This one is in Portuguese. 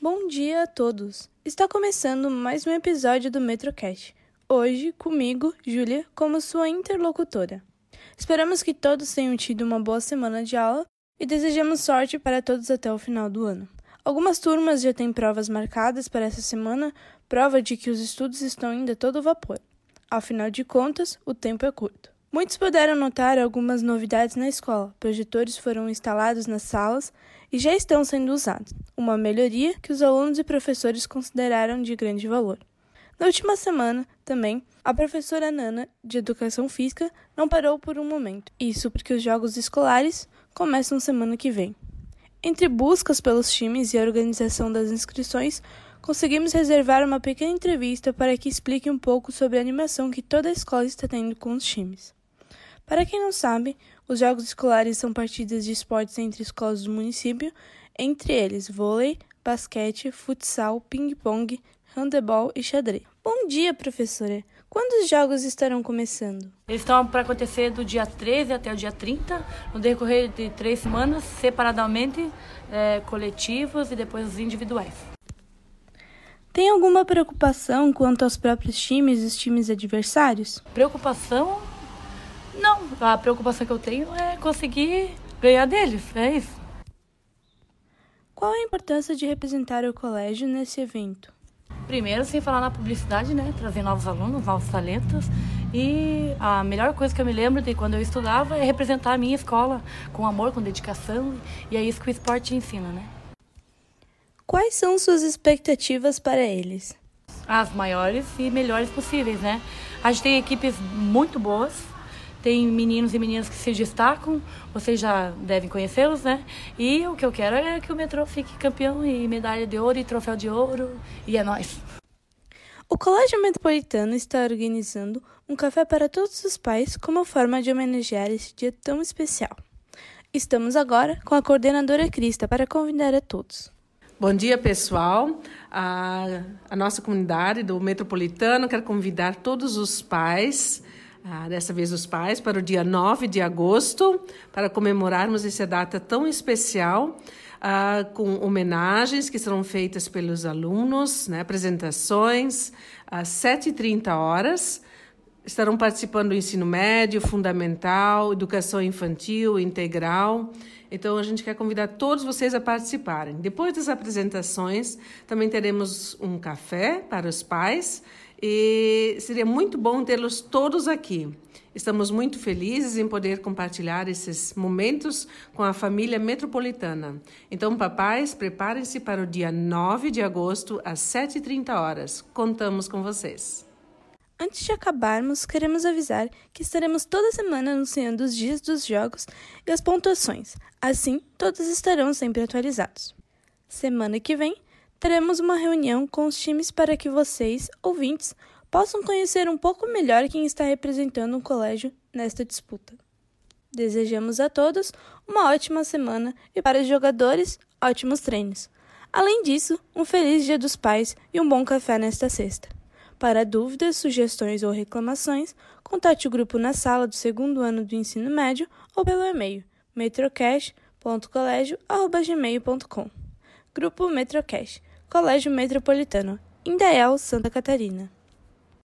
Bom dia a todos! Está começando mais um episódio do Metrocast. Hoje, comigo, Júlia, como sua interlocutora. Esperamos que todos tenham tido uma boa semana de aula e desejamos sorte para todos até o final do ano. Algumas turmas já têm provas marcadas para essa semana, prova de que os estudos estão indo a todo vapor. Afinal de contas, o tempo é curto. Muitos puderam notar algumas novidades na escola. Projetores foram instalados nas salas e já estão sendo usados, uma melhoria que os alunos e professores consideraram de grande valor. Na última semana, também, a professora Nana, de Educação Física, não parou por um momento. Isso porque os jogos escolares começam semana que vem. Entre buscas pelos times e a organização das inscrições, conseguimos reservar uma pequena entrevista para que explique um pouco sobre a animação que toda a escola está tendo com os times. Para quem não sabe, os jogos escolares são partidas de esportes entre escolas do município, entre eles vôlei, basquete, futsal, ping-pong, handebol e xadrez. Bom dia, professora! Quando os jogos estarão começando? Eles estão para acontecer do dia 13 até o dia 30, no decorrer de três semanas, separadamente, é, coletivos e depois os individuais. Tem alguma preocupação quanto aos próprios times e os times adversários? Preocupação a preocupação que eu tenho é conseguir ganhar deles, é isso. Qual a importância de representar o colégio nesse evento? Primeiro, sem falar na publicidade, né? Trazer novos alunos, novos talentos. E a melhor coisa que eu me lembro de quando eu estudava é representar a minha escola com amor, com dedicação. E é isso que o esporte ensina, né? Quais são suas expectativas para eles? As maiores e melhores possíveis, né? A gente tem equipes muito boas, tem meninos e meninas que se destacam, vocês já devem conhecê-los, né? E o que eu quero é que o metrô fique campeão e medalha de ouro e troféu de ouro, e é nós. O Colégio Metropolitano está organizando um café para todos os pais como forma de homenagear esse dia tão especial. Estamos agora com a coordenadora Crista para convidar a todos. Bom dia, pessoal. A, a nossa comunidade do Metropolitano quer convidar todos os pais ah, dessa vez os pais, para o dia 9 de agosto, para comemorarmos essa data tão especial, ah, com homenagens que serão feitas pelos alunos, né, apresentações, às 7h30 horas. Estarão participando do ensino médio, fundamental, educação infantil, integral. Então, a gente quer convidar todos vocês a participarem. Depois das apresentações, também teremos um café para os pais e seria muito bom tê-los todos aqui. Estamos muito felizes em poder compartilhar esses momentos com a família metropolitana. Então, papais, preparem-se para o dia 9 de agosto, às 7h30 horas. Contamos com vocês. Antes de acabarmos, queremos avisar que estaremos toda semana anunciando os dias dos jogos e as pontuações. Assim, todos estarão sempre atualizados. Semana que vem, teremos uma reunião com os times para que vocês, ouvintes, possam conhecer um pouco melhor quem está representando o colégio nesta disputa. Desejamos a todos uma ótima semana e para os jogadores, ótimos treinos. Além disso, um feliz Dia dos Pais e um bom café nesta sexta. Para dúvidas, sugestões ou reclamações, contate o grupo na sala do segundo ano do ensino médio ou pelo e-mail metrocast.colégio.gmail.com Grupo Metrocast Colégio Metropolitano, Indaial, Santa Catarina.